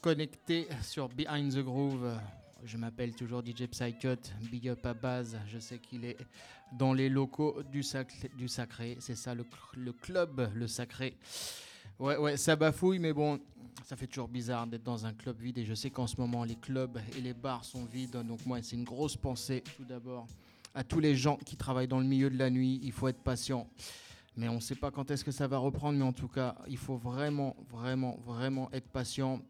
connecté sur Behind the Groove. Je m'appelle toujours DJ Psychot, big up à base. Je sais qu'il est dans les locaux du, du Sacré. C'est ça le, le, club, le Sacré. Ouais, ouais, ça bafouille, mais bon, ça fait toujours bizarre d'être dans un club vide. Et je sais qu'en ce moment, les clubs et les bars sont vides. Donc, moi, c'est une grosse pensée, tout d'abord, à tous les gens qui travaillent dans le milieu de la nuit. Il faut être patient. Mais on ne sait pas quand est-ce que ça va reprendre. Mais en tout cas, il faut vraiment, vraiment, vraiment être patient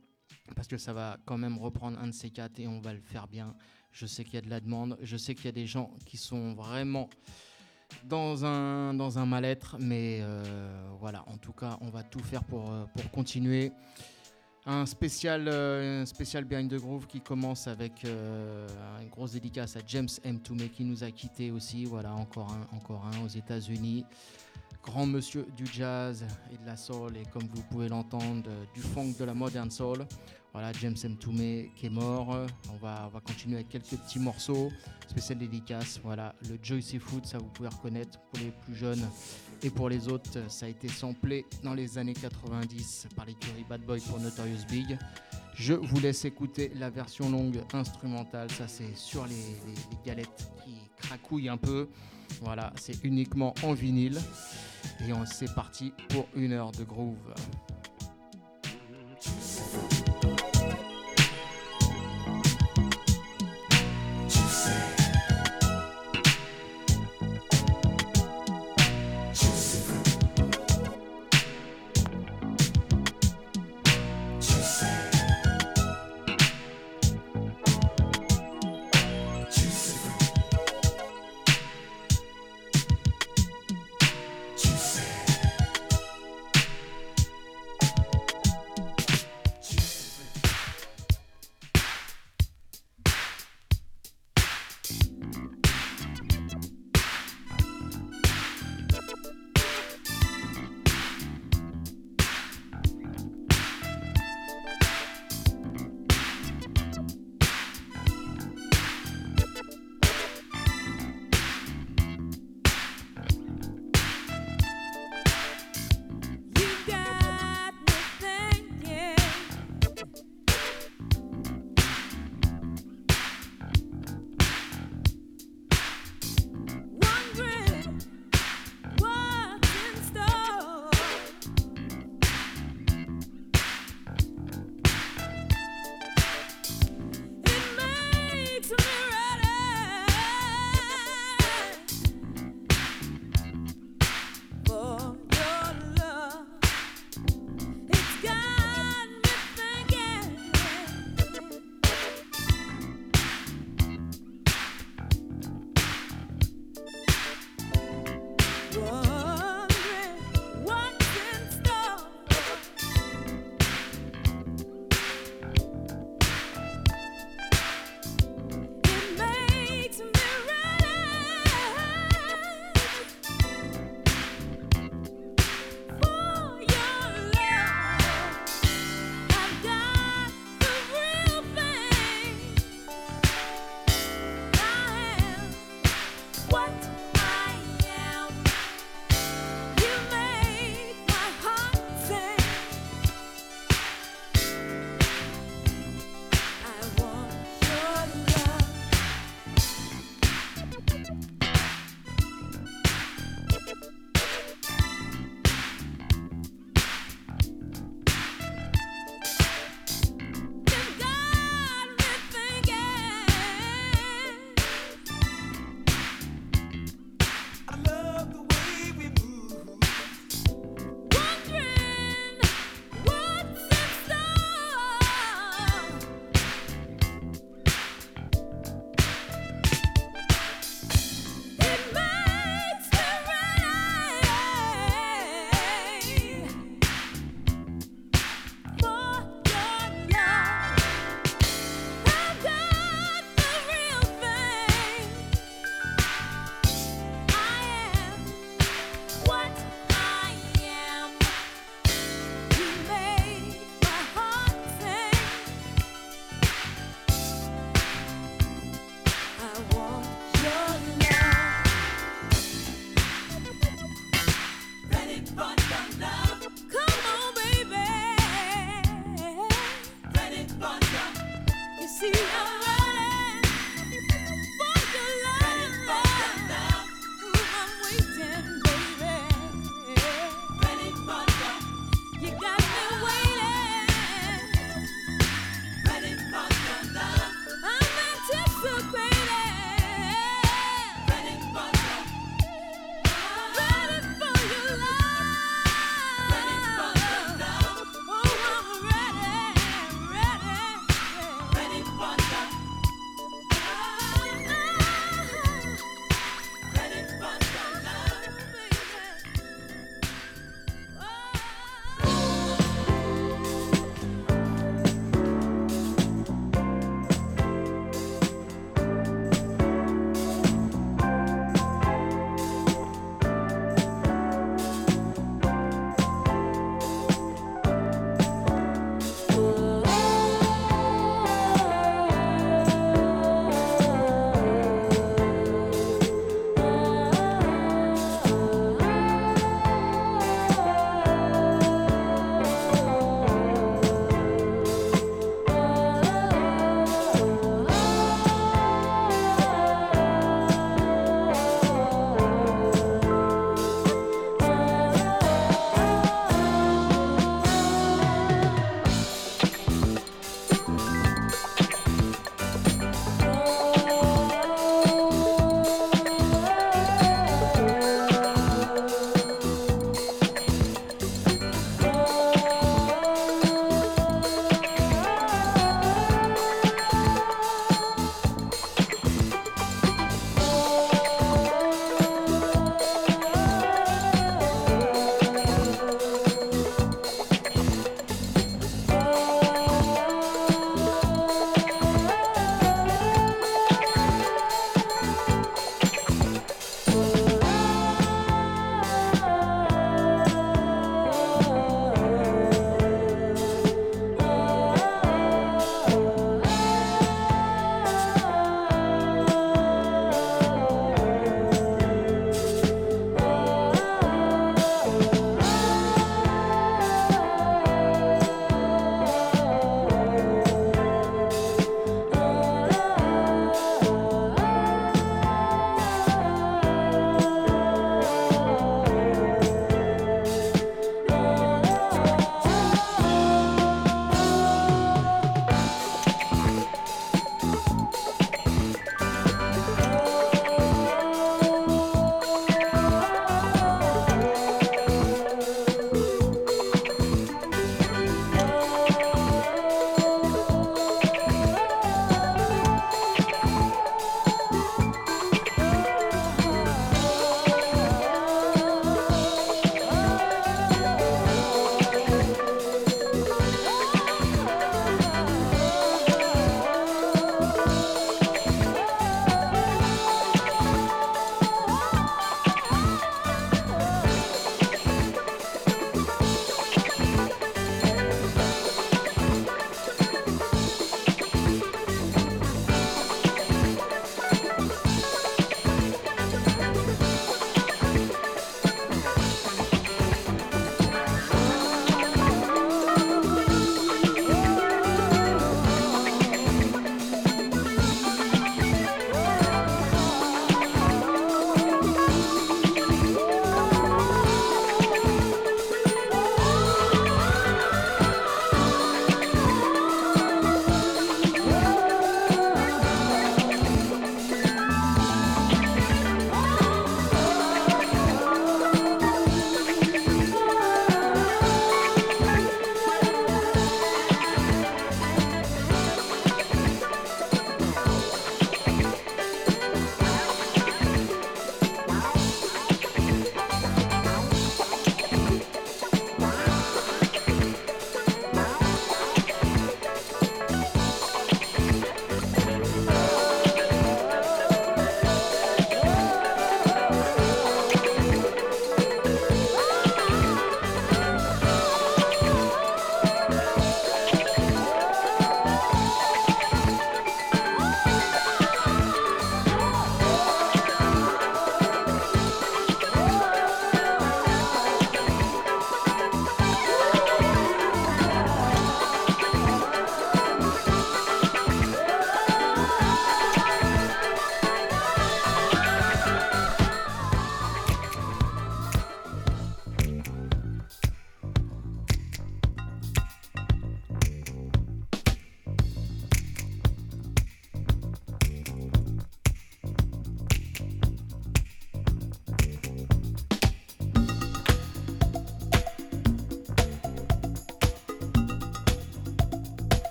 parce que ça va quand même reprendre un de ces quatre et on va le faire bien. Je sais qu'il y a de la demande, je sais qu'il y a des gens qui sont vraiment dans un, dans un mal-être, mais euh, voilà, en tout cas, on va tout faire pour, euh, pour continuer. Un spécial, euh, spécial Behind the Groove qui commence avec une grosse dédicace à James M. Toomey qui nous a quittés aussi. Voilà, encore un, encore un aux États-Unis grand monsieur du jazz et de la soul et comme vous pouvez l'entendre, du funk de la modern soul. Voilà, James M. Toomey qui est mort. On va, on va continuer avec quelques petits morceaux. Spécial dédicace. Voilà, le Joycey Food, ça vous pouvez reconnaître pour les plus jeunes. Et pour les autres, ça a été samplé dans les années 90 par l'écurie Bad Boy pour Notorious Big. Je vous laisse écouter la version longue instrumentale. Ça, c'est sur les, les galettes qui cracouillent un peu. Voilà, c'est uniquement en vinyle. Et on c'est parti pour une heure de groove.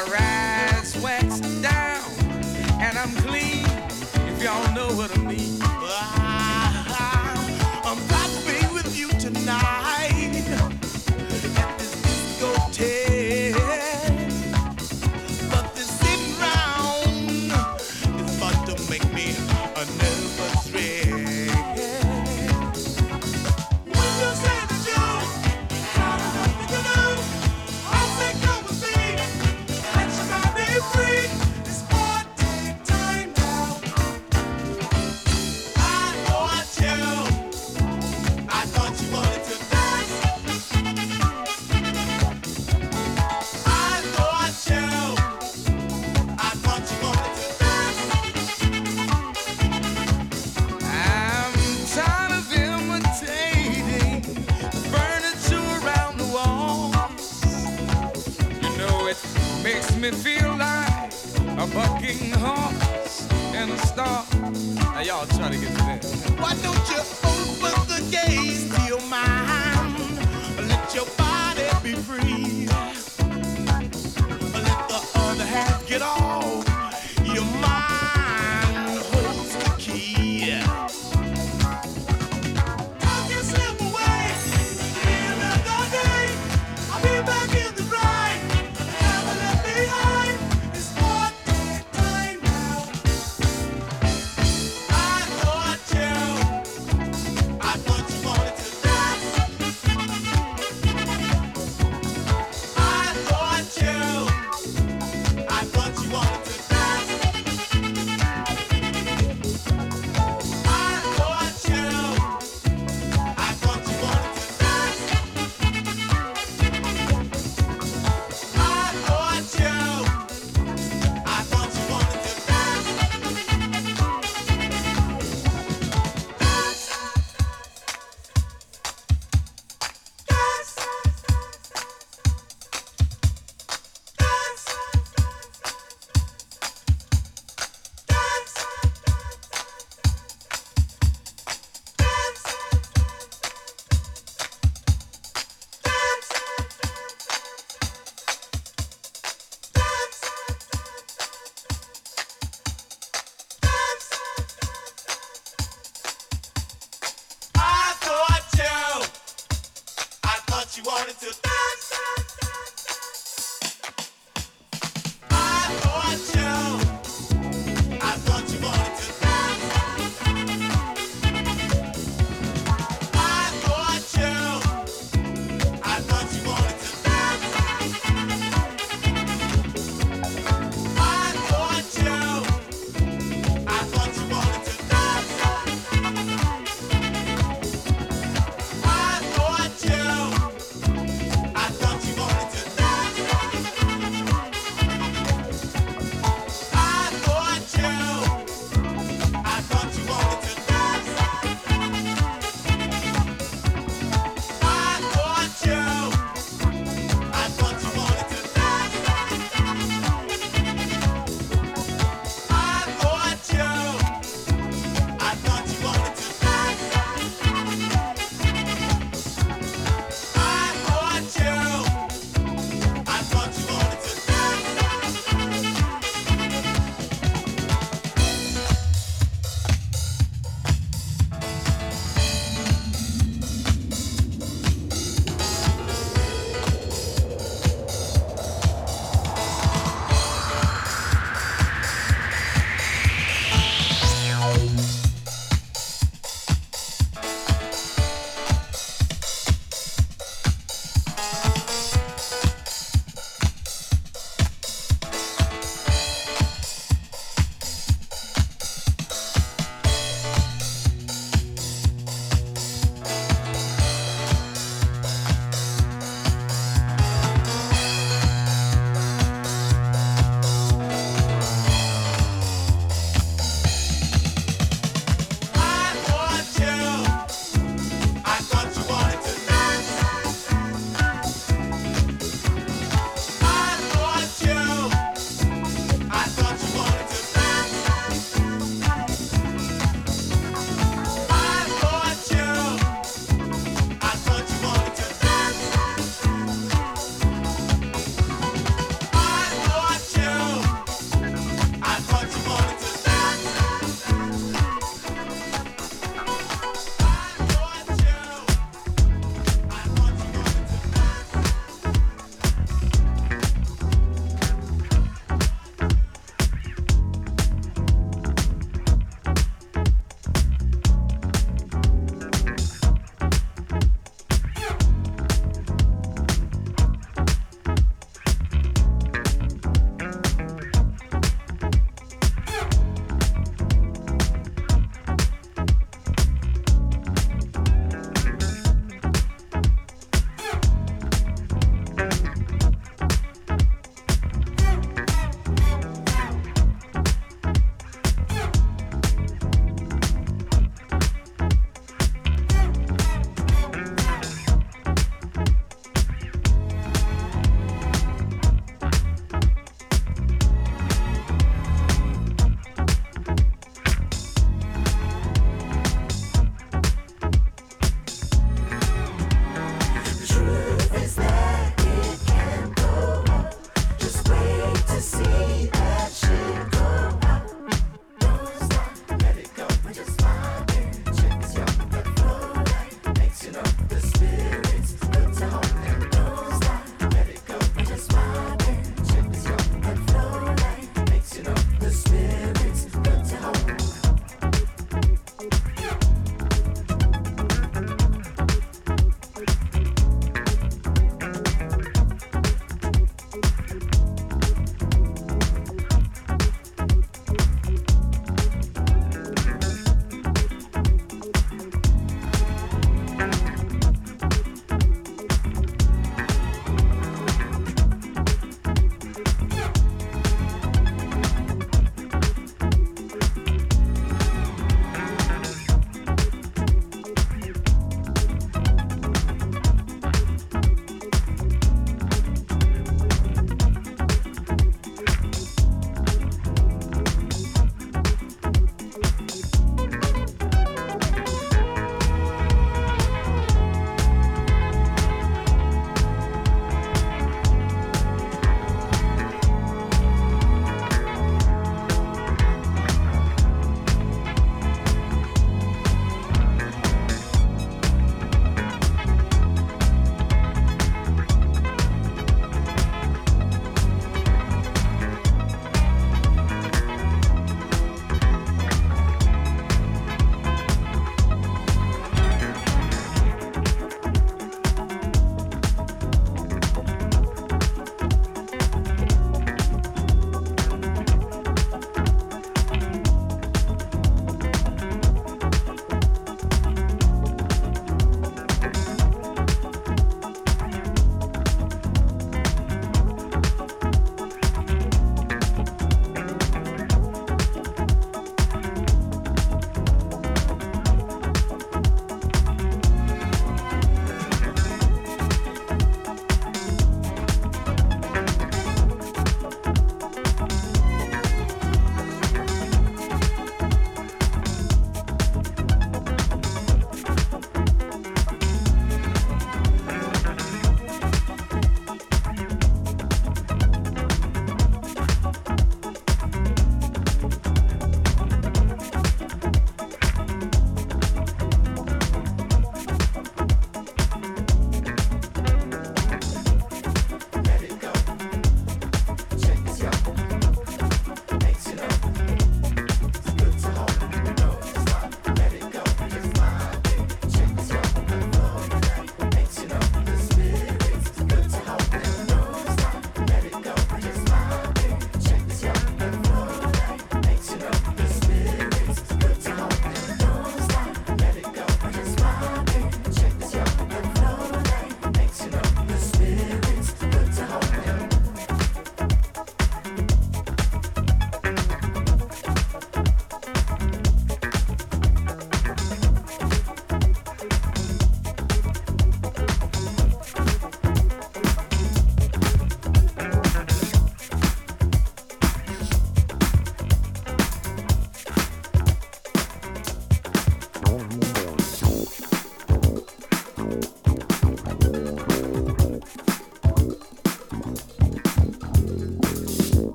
My ride's waxed down, and I'm clean. If y'all know what I'm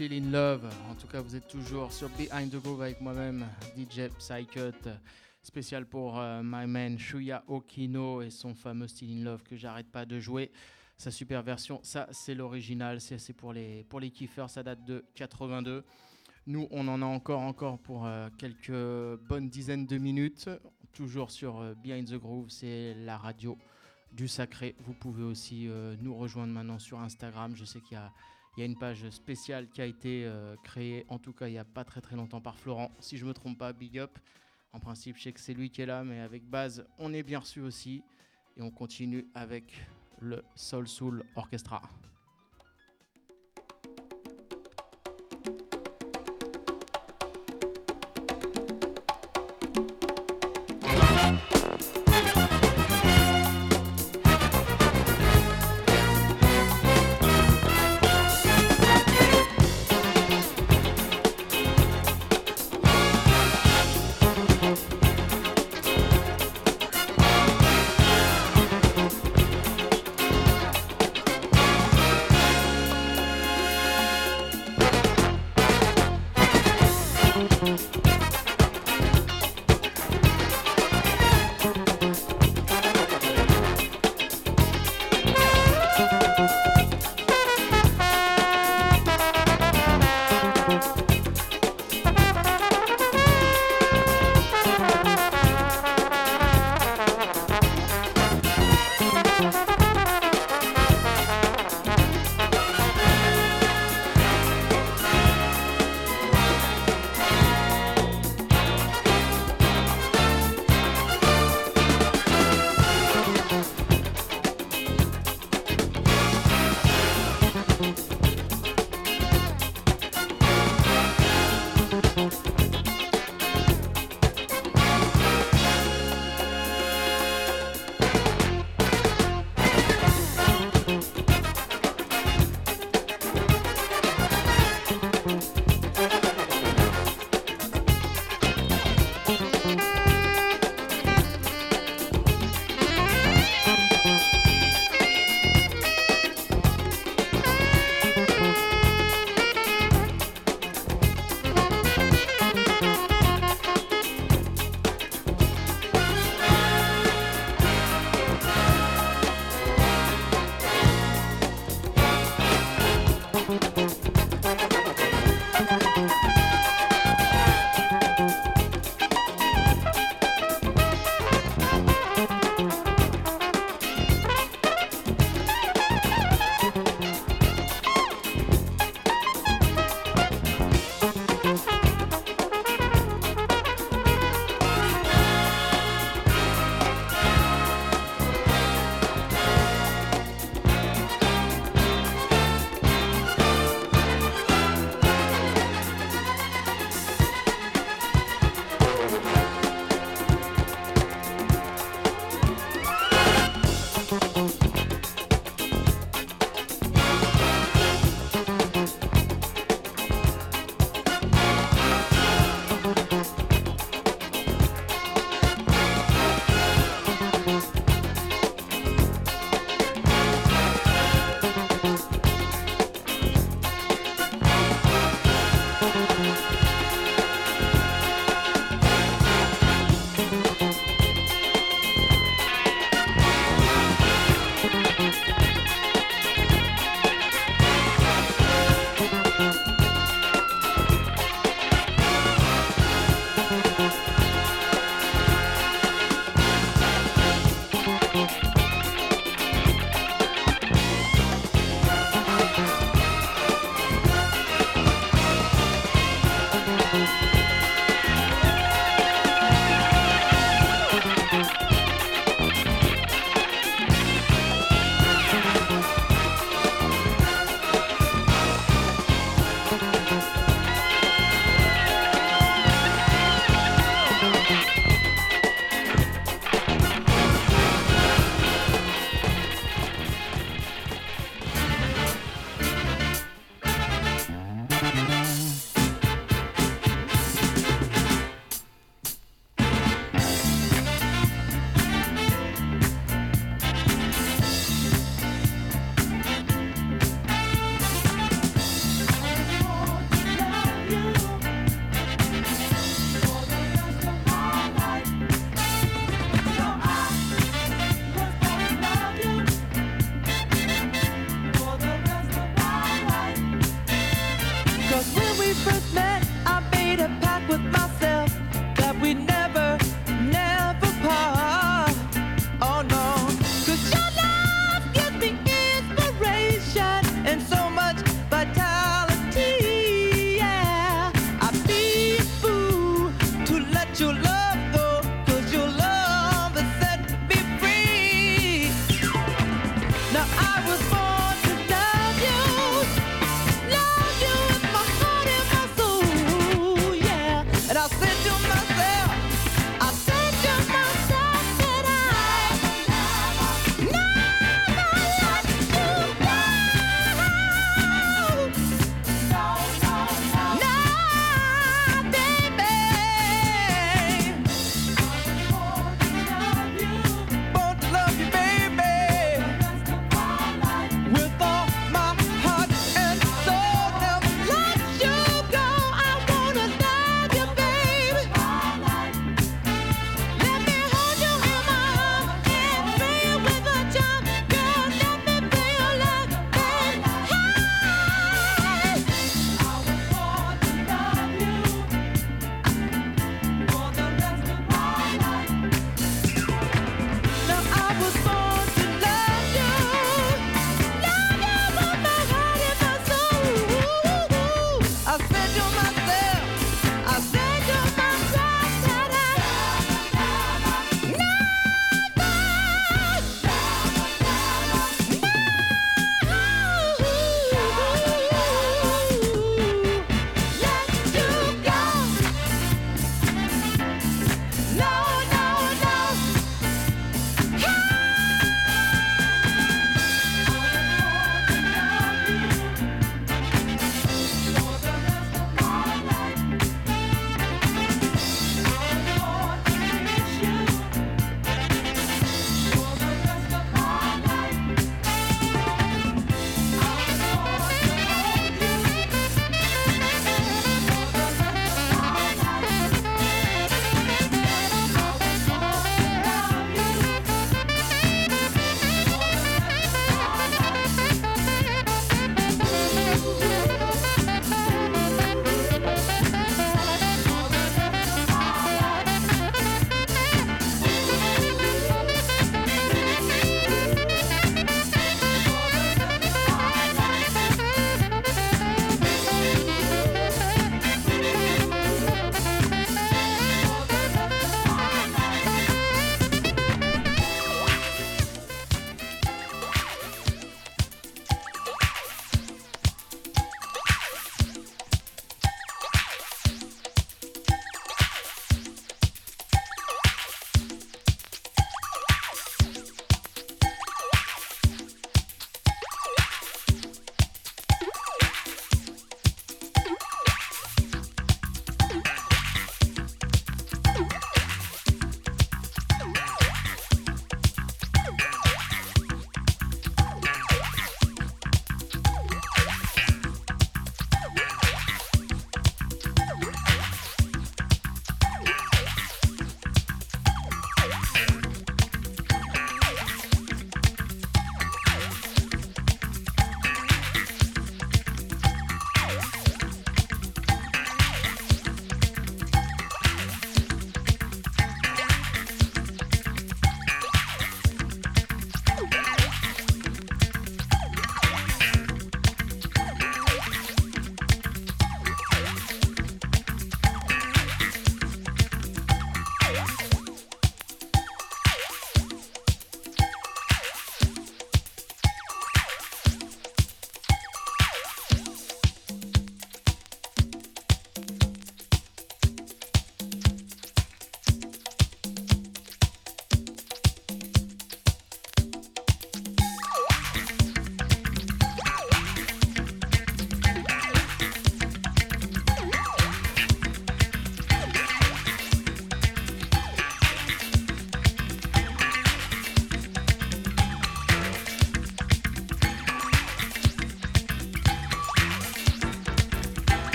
Still in Love. En tout cas, vous êtes toujours sur Behind the Groove avec moi-même, DJ Psycut. Spécial pour euh, my man Shuya Okino et son fameux Still in Love que j'arrête pas de jouer. Sa super version, ça c'est l'original, c'est pour les, pour les kiffers, ça date de 82. Nous, on en a encore, encore pour euh, quelques bonnes dizaines de minutes. Toujours sur euh, Behind the Groove, c'est la radio du sacré. Vous pouvez aussi nous rejoindre maintenant sur Instagram. Je sais qu'il y a il y a une page spéciale qui a été euh, créée, en tout cas il n'y a pas très très longtemps par Florent. Si je ne me trompe pas, big up. En principe, je sais que c'est lui qui est là, mais avec base, on est bien reçu aussi. Et on continue avec le Soul Soul Orchestra.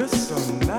You're so